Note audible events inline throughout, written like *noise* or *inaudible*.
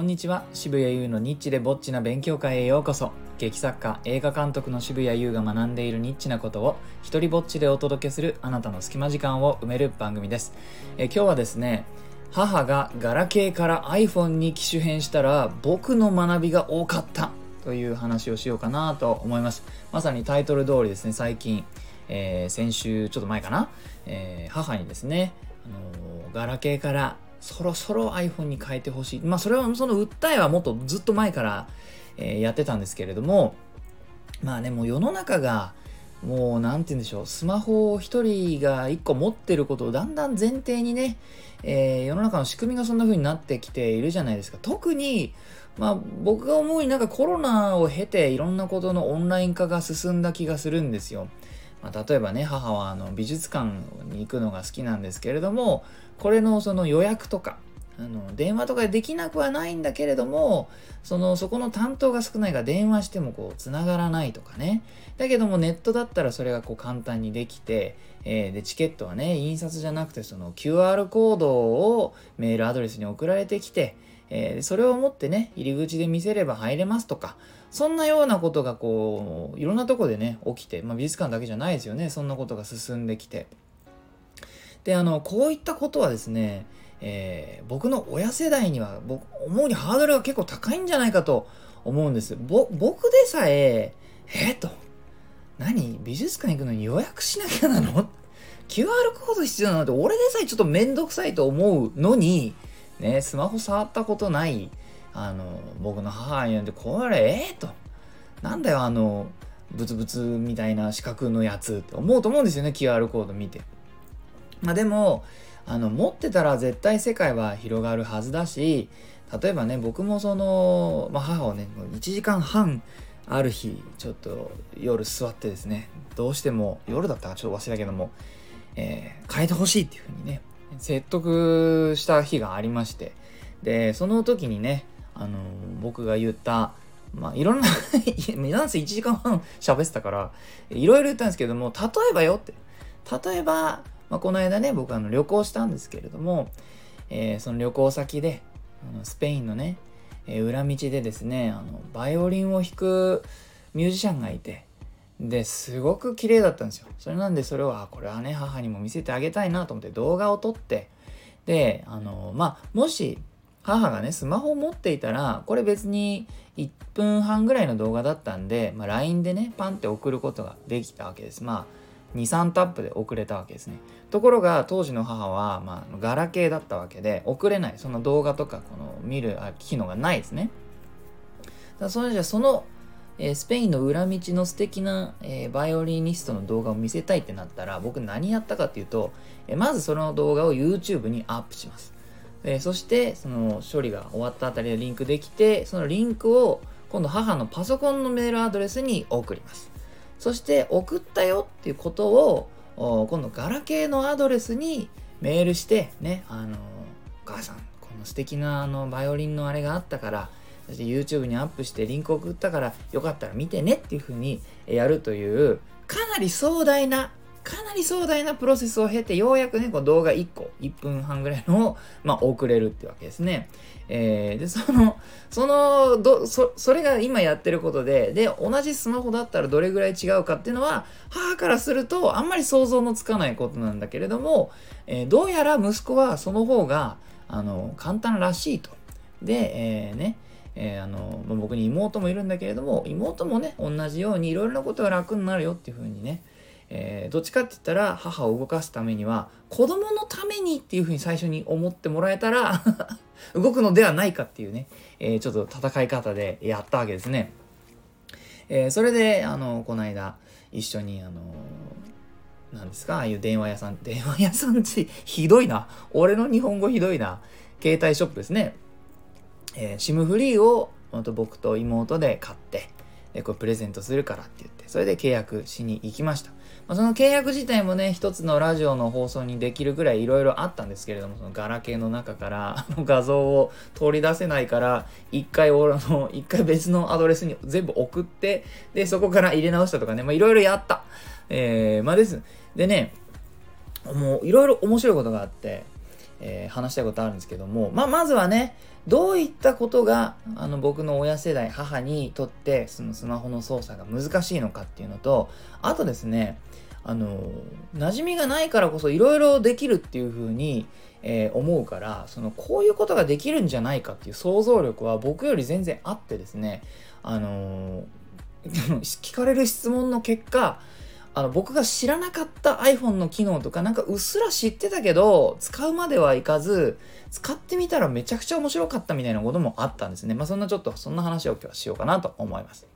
こんにちは。渋谷優のニッチでぼっちな勉強会へようこそ。劇作家映画監督の渋谷優が学んでいるニッチなことを一人ぼっちでお届けするあなたの隙間時間を埋める番組です。え今日はですね母がガラケーから iPhone に機種変したら僕の学びが多かった。という話をしようかなと思います。まさにタイトル通りですね最近、えー、先週ちょっと前かな、えー、母にですね、あのー、ガラケーからそろそろ iPhone に変えてほしい。まあ、それは、その訴えはもっとずっと前から、えー、やってたんですけれども、まあね、もう世の中が、もう、なんて言うんでしょう、スマホを一人が一個持ってることをだんだん前提にね、えー、世の中の仕組みがそんな風になってきているじゃないですか。特に、まあ、僕が思うになんかコロナを経ていろんなことのオンライン化が進んだ気がするんですよ。まあ、例えばね母はあの美術館に行くのが好きなんですけれどもこれのその予約とかあの電話とかでできなくはないんだけれどもそのそこの担当が少ないから電話してもこう繋がらないとかねだけどもネットだったらそれがこう簡単にできて、えー、でチケットはね印刷じゃなくてその QR コードをメールアドレスに送られてきてえー、それを持ってね、入り口で見せれば入れますとか、そんなようなことがこう、いろんなとこでね、起きて、まあ、美術館だけじゃないですよね、そんなことが進んできて。で、あの、こういったことはですね、えー、僕の親世代には、僕、思うにハードルが結構高いんじゃないかと思うんです。ぼ、僕でさえ、えっ、と、何？美術館行くのに予約しなきゃなの ?QR コード必要なの？って、俺でさえちょっとめんどくさいと思うのに、ね、スマホ触ったことない、あの、僕の母に呼んで、これ、ええー、と、なんだよ、あの、ブツブツみたいな四角のやつって思うと思うんですよね、QR コード見て。まあでも、あの、持ってたら絶対世界は広がるはずだし、例えばね、僕もその、まあ、母をね、1時間半、ある日、ちょっと夜座ってですね、どうしても、夜だったかちょっと忘れたけども、えー、変えてほしいっていうふうにね、説得した日がありましてでその時にねあの僕が言ったまあいろんななんせ1時間半喋ってたからいろいろ言ったんですけども例えばよって。例えば、まあ、この間ね僕あの旅行したんですけれども、えー、その旅行先であのスペインのね、えー、裏道でですねあのバイオリンを弾くミュージシャンがいてですごく綺麗だったんですよ。それなんでそれはこれはね母にも見せてあげたいなと思って動画を撮ってであのまあもし母がねスマホを持っていたらこれ別に1分半ぐらいの動画だったんで、まあ、LINE でねパンって送ることができたわけです。まあ23タップで送れたわけですね。ところが当時の母は、まあ、ガラケーだったわけで送れない。その動画とかこの見る機能がないですね。だそれじゃそのえー、スペインの裏道の素敵な、えー、バイオリニストの動画を見せたいってなったら僕何やったかっていうと、えー、まずその動画を YouTube にアップします、えそしてその処理が終わったあたりでリンクできてそのリンクを今度母のパソコンのメールアドレスに送ります。そして送ったよっていうことを今度ガラケーのアドレスにメールしてねあのお母さんこの素敵なあのバイオリンのあれがあったからそして YouTube にアップしてリンク送ったからよかったら見てねっていう風にやるというかなり壮大なかなり壮大なプロセスを経てようやくねこう動画1個1分半ぐらいのを、*laughs* まあ、送れるってわけですね。えー、でそのそのどそそれが今やってることでで同じスマホだったらどれぐらい違うかっていうのは母からするとあんまり想像のつかないことなんだけれども、えー、どうやら息子はその方があの簡単らしいと。で、えー、ねえー、あの、僕に妹もいるんだけれども、妹もね、同じようにいろいろなことが楽になるよっていう風にね、えー、どっちかって言ったら母を動かすためには子供のためにっていう風に最初に思ってもらえたら *laughs* 動くのではないかっていうね、えー、ちょっと戦い方でやったわけですね。えー、それで、あの、この間、一緒に、あの、なんですか、ああいう電話屋さん、*laughs* 電話屋さんってひどいな。俺の日本語ひどいな。携帯ショップですね。えー、SIM フリーを僕と妹で買って、でこれプレゼントするからって言って、それで契約しに行きました。まあ、その契約自体もね、一つのラジオの放送にできるぐらいいろいろあったんですけれども、そのガラケーの中から *laughs* 画像を取り出せないから、一回俺の、一回別のアドレスに全部送って、で、そこから入れ直したとかね、まあいろいろやった。えー、まあです。でね、もういろいろ面白いことがあって、えー、話したいことあるんですけども、まあ、まずはね、どういったことが、あの、僕の親世代、母にとって、そのスマホの操作が難しいのかっていうのと、あとですね、あの、馴染みがないからこそいろいろできるっていうふうに、えー、思うから、その、こういうことができるんじゃないかっていう想像力は僕より全然あってですね、あの *laughs* 聞かれる質問の結果、あの僕が知らなかった iPhone の機能とかなんかうっすら知ってたけど使うまではいかず使ってみたらめちゃくちゃ面白かったみたいなこともあったんですね。まあそんなちょっとそんな話を今日はしようかなと思います。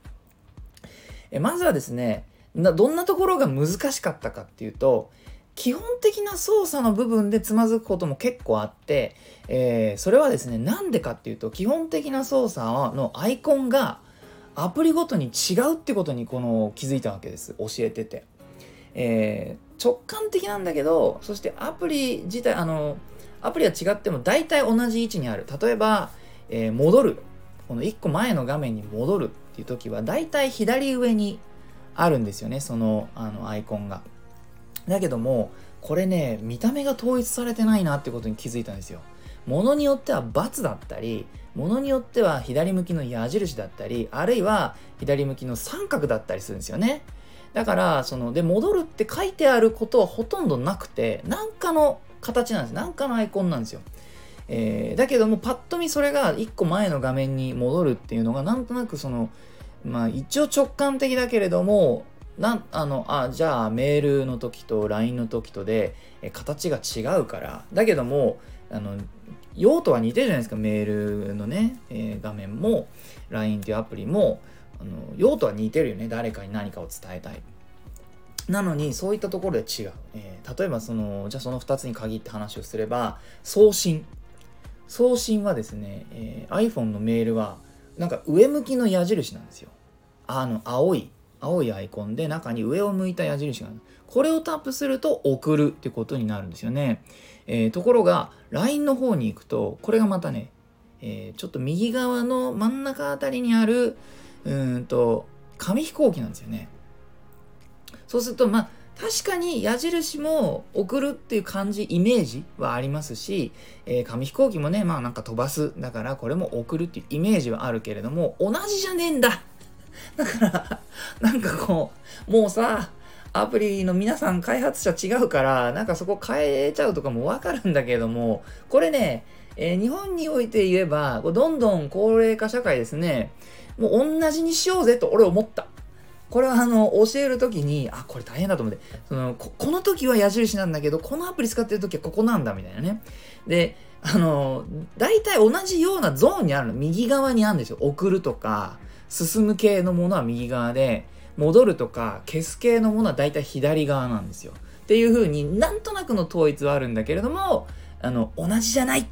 えまずはですねどんなところが難しかったかっていうと基本的な操作の部分でつまずくことも結構あって、えー、それはですねなんでかっていうと基本的な操作のアイコンがアプリごとに違うってことにこの気づいたわけです。教えてて、えー、直感的なんだけどそしてアプリ自体あのアプリは違っても大体同じ位置にある。例えば、えー、戻る。この1個前の画面に戻るっていう時は大体左上にあるんですよね。そのあのアイコンが。だけどもこれね見た目が統一されてないなってことに気づいたんですよ。ものによっては×だったりものによっては左向きの矢印だったりあるいは左向きの三角だったりするんですよね。だからそので戻るって書いてあることはほとんどなくて何かの形なんです。何かのアイコンなんですよ。えー、だけどもパッと見それが1個前の画面に戻るっていうのがなんとなくそのまあ一応直感的だけれどもなあのあじゃあメールの時と LINE の時とでえ形が違うから。だけどもあの用途は似てるじゃないですか。メールのね、えー、画面も LINE っていうアプリもあの用途は似てるよね。誰かに何かを伝えたい。なのにそういったところで違う、えー、例えばそのじゃあその2つに限って話をすれば送信。送信はですね、えー、iPhone のメールはなんか上向きの矢印なんですよ。あの青い青いアイコンで中に上を向いた矢印がある。これをタップすると送るってことになるんですよね。えー、ところが LINE の方に行くとこれがまたね、えー、ちょっと右側の真ん中あたりにあるうんと紙飛行機なんですよね。そうするとまあ確かに矢印も送るっていう感じイメージはありますし、えー、紙飛行機もねまあなんか飛ばすだからこれも送るっていうイメージはあるけれども同じじゃねえんだだからなんかこうもうさアプリの皆さん開発者違うから、なんかそこ変えちゃうとかもわかるんだけども、これね、えー、日本において言えば、どんどん高齢化社会ですね、もう同じにしようぜと俺思った。これはあの、教えるときに、あ、これ大変だと思って、そのこ、この時は矢印なんだけど、このアプリ使ってる時はここなんだみたいなね。で、あの、大体同じようなゾーンにあるの。右側にあるんですよ。送るとか、進む系のものは右側で、戻るとか消す系のものは大体左側なんですよ。っていう風になんとなくの統一はあるんだけれどもあの同じじゃないっ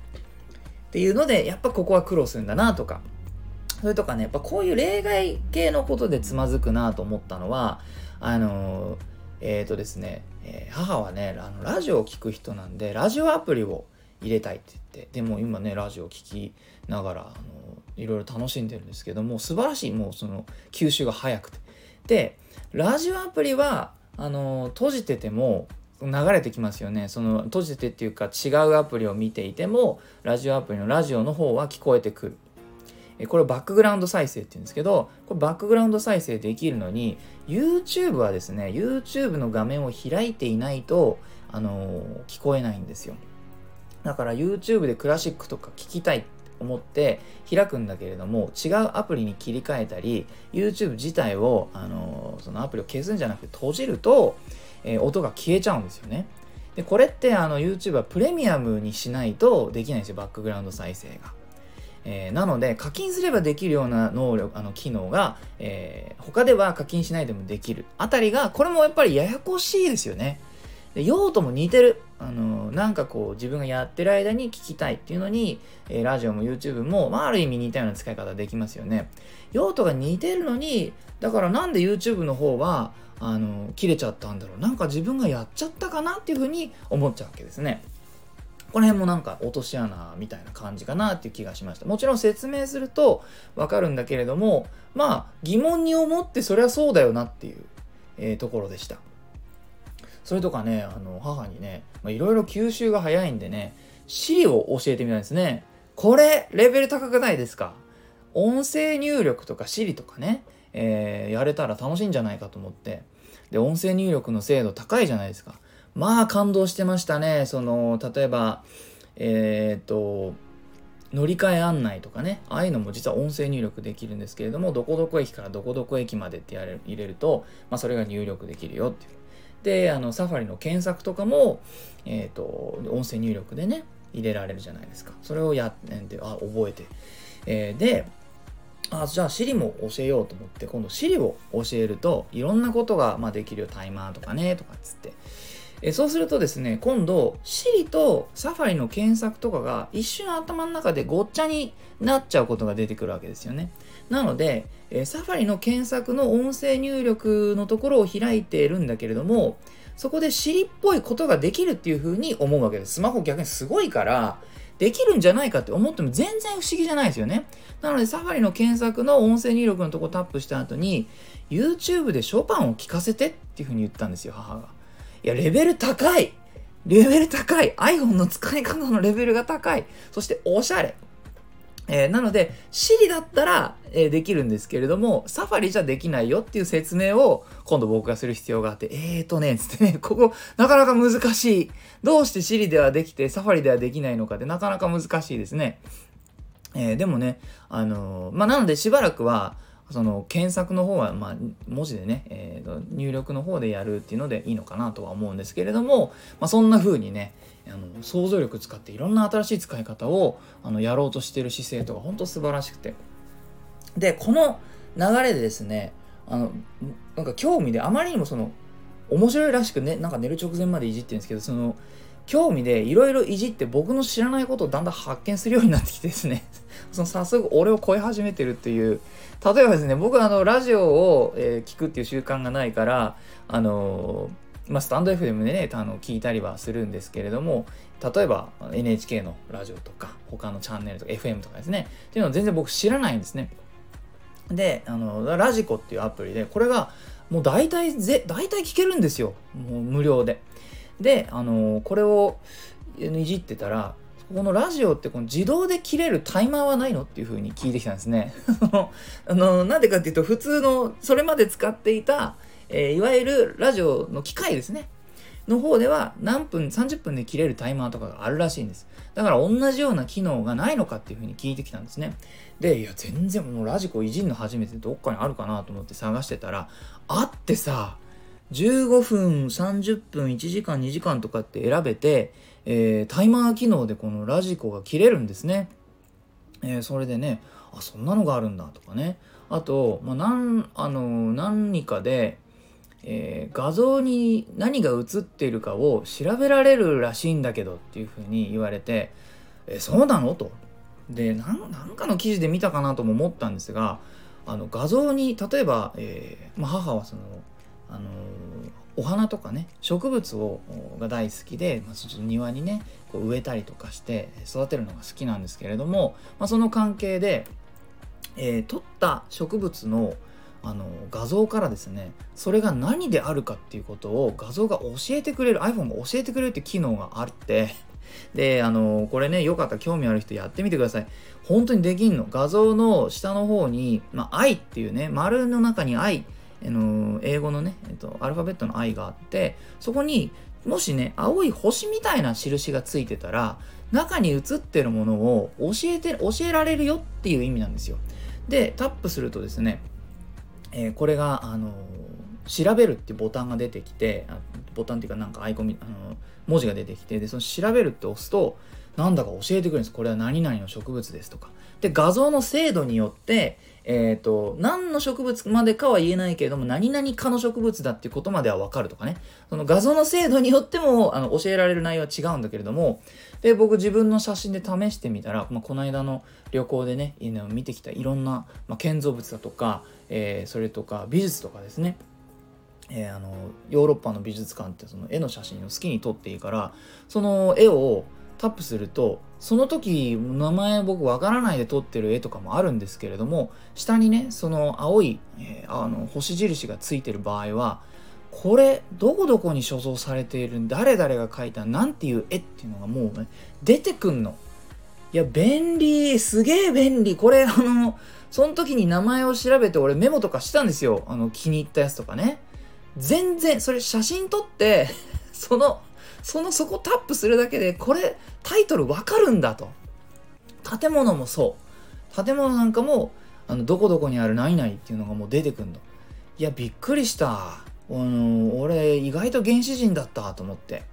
ていうのでやっぱここは苦労するんだなとかそれとかねやっぱこういう例外系のことでつまずくなと思ったのはあのえっ、ー、とですね、えー、母はねあのラジオを聴く人なんでラジオアプリを入れたいって言ってでも今ねラジオ聴きながらあのいろいろ楽しんでるんですけども素晴らしいもうその吸収が早くて。でラジオアプリはあの閉じてても流れてきますよね。その閉じてっていうか違うアプリを見ていてもラジオアプリのラジオの方は聞こえてくる。これバックグラウンド再生って言うんですけどこれバックグラウンド再生できるのに YouTube はですね YouTube の画面を開いていないとあの聞こえないんですよ。だから YouTube でクラシックとか聞きたい。思って開くんだけれども違うアプリに切り替えたり YouTube 自体をあのそのアプリを消すんじゃなくて閉じると、えー、音が消えちゃうんですよねでこれってあの YouTube はプレミアムにしないとできないんですよバックグラウンド再生が。えー、なので課金すればできるような能力あの機能が、えー、他では課金しないでもできるあたりがこれもやっぱりややこしいですよね。で用途も似てるあのなんかこう自分がやってる間に聞きたいっていうのに、えー、ラジオも YouTube も、まあ、ある意味似たような使い方できますよね。用途が似てるのにだからなんで YouTube の方はあの切れちゃったんだろう。なんか自分がやっちゃったかなっていうふうに思っちゃうわけですね。この辺もなんか落とし穴みたいな感じかなっていう気がしました。もちろん説明するとわかるんだけれどもまあ疑問に思ってそれはそうだよなっていう、えー、ところでした。それとかねあの母にねいろいろ吸収が早いんでね Siri を教えてみたんですね。これ、レベル高くないですか？音声入力とか Siri とかね、えー、やれたら楽しいんじゃないかと思って。で、音声入力の精度高いじゃないですか。まあ感動してましたね。その、例えば、えっ、と、乗り換え案内とかね、ああいうのも実は音声入力できるんですけれども、どこどこ駅からどこどこ駅までってやれ入れると、まあ、それが入力できるよっていう。で、あの、サファリの検索とかも、えっ、ー、と、音声入力でね、入れられるじゃないですか。それをやってんで、あ、覚えて。えー、で、あ、じゃあ Siri も教えようと思って、今度 Siri を教えると、いろんなことが、まあ、できるよ。タイマーとかね、とかっつって。えそうするとですね、今度、Siri とサファリの検索とかが一瞬頭の中でごっちゃになっちゃうことが出てくるわけですよね。なので、えサファリの検索の音声入力のところを開いているんだけれども、そこで Siri っぽいことができるっていうふうに思うわけです。スマホ逆にすごいから、できるんじゃないかって思っても全然不思議じゃないですよね。なので、サファリの検索の音声入力のとこタップした後に、YouTube でショパンを聴かせてっていうふうに言ったんですよ、母が。いや、レベル高いレベル高い !iPhone の使い方のレベルが高いそしておしゃれえー、なので、Siri だったら、えー、できるんですけれども、サファリじゃできないよっていう説明を今度僕がする必要があって、えーとね、つってね、*laughs* ここなかなか難しい。どうして Siri ではできて、サファリではできないのかってなかなか難しいですね。えー、でもね、あのまあ、なのでしばらくは、その検索の方は、まあ、文字でね、えー、入力の方でやるっていうのでいいのかなとは思うんですけれども、まあ、そんな風にねあの想像力使っていろんな新しい使い方をあのやろうとしてる姿勢とか本当素晴らしくて。でこの流れでですねあのなんか興味であまりにもその面白いらしくねなんか寝る直前までいじってるんですけどその興味でいろいろいじって僕の知らないことをだんだん発見するようになってきてですね。*laughs* その早速俺を超え始めてるっていう。例えばですね僕はあのラジオを、えー、聞くっていう習慣がないからあのー、まあ、スタンド FM でねあの聞いたりはするんですけれども例えば NHK のラジオとか他のチャンネルとか FM とかですね。っていうのは全然僕知らないんですね。であのラジコっていうアプリでこれがもう大体ぜ大体聞けるんですよ。もう無料で。で、あのこれをいじってたら、このラジオってこの自動で切れるタイマーはないのっていう風に聞いてきたんですね。*laughs* あの、なんでかっていうと、普通の、それまで使っていた、えー、いわゆるラジオの機械ですね。の方では何分、30分で切れるタイマーとかがあるらしいんです。だから同じような機能がないのかっていう風に聞いてきたんですね。で、いや、全然もうラジコいじんの初めてどっかにあるかなと思って探してたら、あってさ、15分、30分、1時間、2時間とかって選べて、えー、タイマー機能でこのラジコが切れるんですね。えー、それでね、あ、そんなのがあるんだとかね。あと、まあ、なん、あの、何かで、えー、画像に何が映っているかを調べられるらしいんだけどっていうふうに言われて、えそうなの？と。でなんかの記事で見たかなとも思ったんですがあの画像に例えば、えーまあ、母はそのあのお花とかね植物をが大好きで、まあ、ちょっと庭にねこう植えたりとかして育てるのが好きなんですけれども、まあ、その関係で、えー、撮った植物のあの画像からですねそれが何であるかっていうことを画像が教えてくれる iPhone が教えてくれるって機能があって *laughs* であのこれねよかったら興味ある人やってみてください。本当にできんの。画像の下の方に、まあ、愛っていうね丸の中に愛あの英語のね、えっと、アルファベットの I があってそこにもしね青い星みたいな印がついてたら中に写ってるものを教えて教えられるよっていう意味なんですよ。でタップするとですね、えー、これがあの調べるっていうボタンが出てきてボタンっていうかなんかアイコンあの文字が出てきてでその調べるって押すとなんだか教えてくれるんですこれは何々の植物ですとかで画像の精度によってえっ、ー、と、何の植物までかは言えないけれども、何々かの植物だっていうことまではわかるとかね。その画像の精度によっても、あの、教えられる内容は違うんだけれども、で、僕自分の写真で試してみたら、まあ、この間の旅行でね犬を、見てきたいろんな、まあ、建造物だとか、えー、それとか美術とかですね。えー、あのヨーロッパの美術館ってその絵の写真を好きに撮っていいからその絵をタップするとその時名前僕わからないで撮ってる絵とかもあるんですけれども下にねその青い、えー、あの星印がついてる場合はこれどこどこに所蔵されている誰々が描いたなんていう絵っていうのがもうね出てくんの。いや便利すげえ便利。これあのその時に名前を調べて俺メモとかしたんですよ。あの気に入ったやつとかね。全然それ写真撮って *laughs* そのそのそこタップするだけでこれタイトルわかるんだと。建物もそう。建物なんかもあのどこどこにある何々っていうのがもう出てくんの。いやびっくりした。あの俺意外と原始人だったと思って。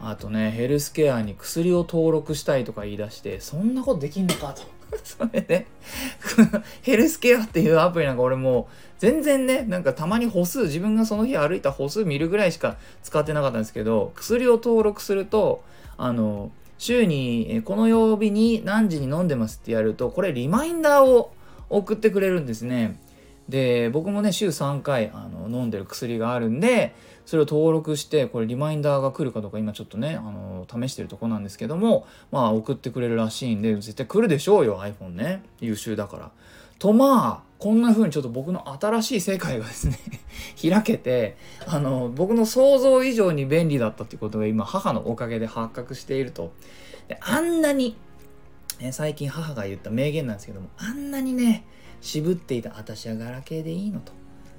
あとねヘルスケアに薬を登録したいとか言い出してそんなことできんのかと。*laughs* それで *laughs* ヘルスケアっていうアプリなんか俺もう全然ね、なんかたまに歩数、自分がその日歩いた歩数見るぐらいしか使ってなかったんですけど、薬を登録すると、あの、週にこの曜日に何時に飲んでますってやると、これリマインダーを送ってくれるんですね。で、僕もね、週3回あの飲んでる薬があるんで、それを登録して、これリマインダーが来るかどうか今ちょっとね、あの、試してるとこなんですけども、まあ送ってくれるらしいんで、絶対来るでしょうよ、iPhone ね。優秀だから。とまあ、こんな風にちょっと僕の新しい世界がですね *laughs* 開けて、あの、僕の想像以上に便利だったっていうことが今母のおかげで発覚していると。であんなに、ね、最近母が言った名言なんですけども、あんなにね、渋っていた私はガラケーでいいのと。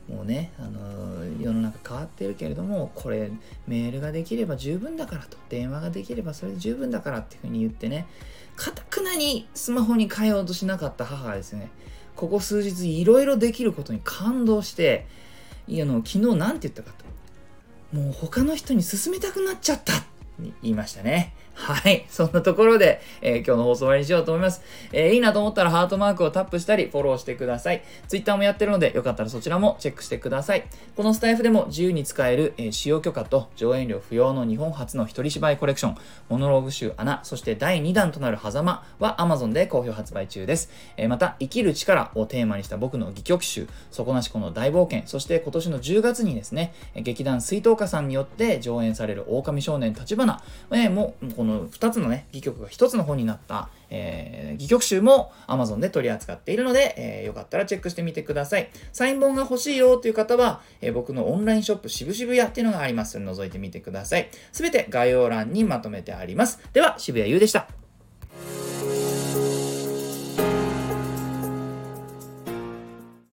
もうね、あの、世の中変わってるけれども、これメールができれば十分だからと、電話ができればそれで十分だからっていうふうに言ってね、かたくなにスマホに変えようとしなかった母がですね、ここ数日いろいろできることに感動して、いや、あの、昨日何て言ったかと。もう他の人に勧めたくなっちゃったって言いましたね。はい。そんなところで、えー、今日の放送終わりにしようと思います。えー、いいなと思ったらハートマークをタップしたり、フォローしてください。Twitter もやってるので、よかったらそちらもチェックしてください。このスタイフでも自由に使える、えー、使用許可と上演料不要の日本初の一人芝居コレクション、モノローグ集穴、そして第2弾となる狭間は Amazon で好評発売中です。えまた、生きる力をテーマにした僕の戯曲集、底なしこの大冒険、そして今年の10月にですね、劇団水筒花さんによって上演される狼少年立花、えもこのの2つのね、戯曲が1つの本になった、えー、戯曲集も Amazon で取り扱っているので、えー、よかったらチェックしてみてください。サイン本が欲しいよという方は、えー、僕のオンラインショップ渋々屋っていうのがあります覗いてみてください。すべて概要欄にまとめてあります。では、渋谷優でした。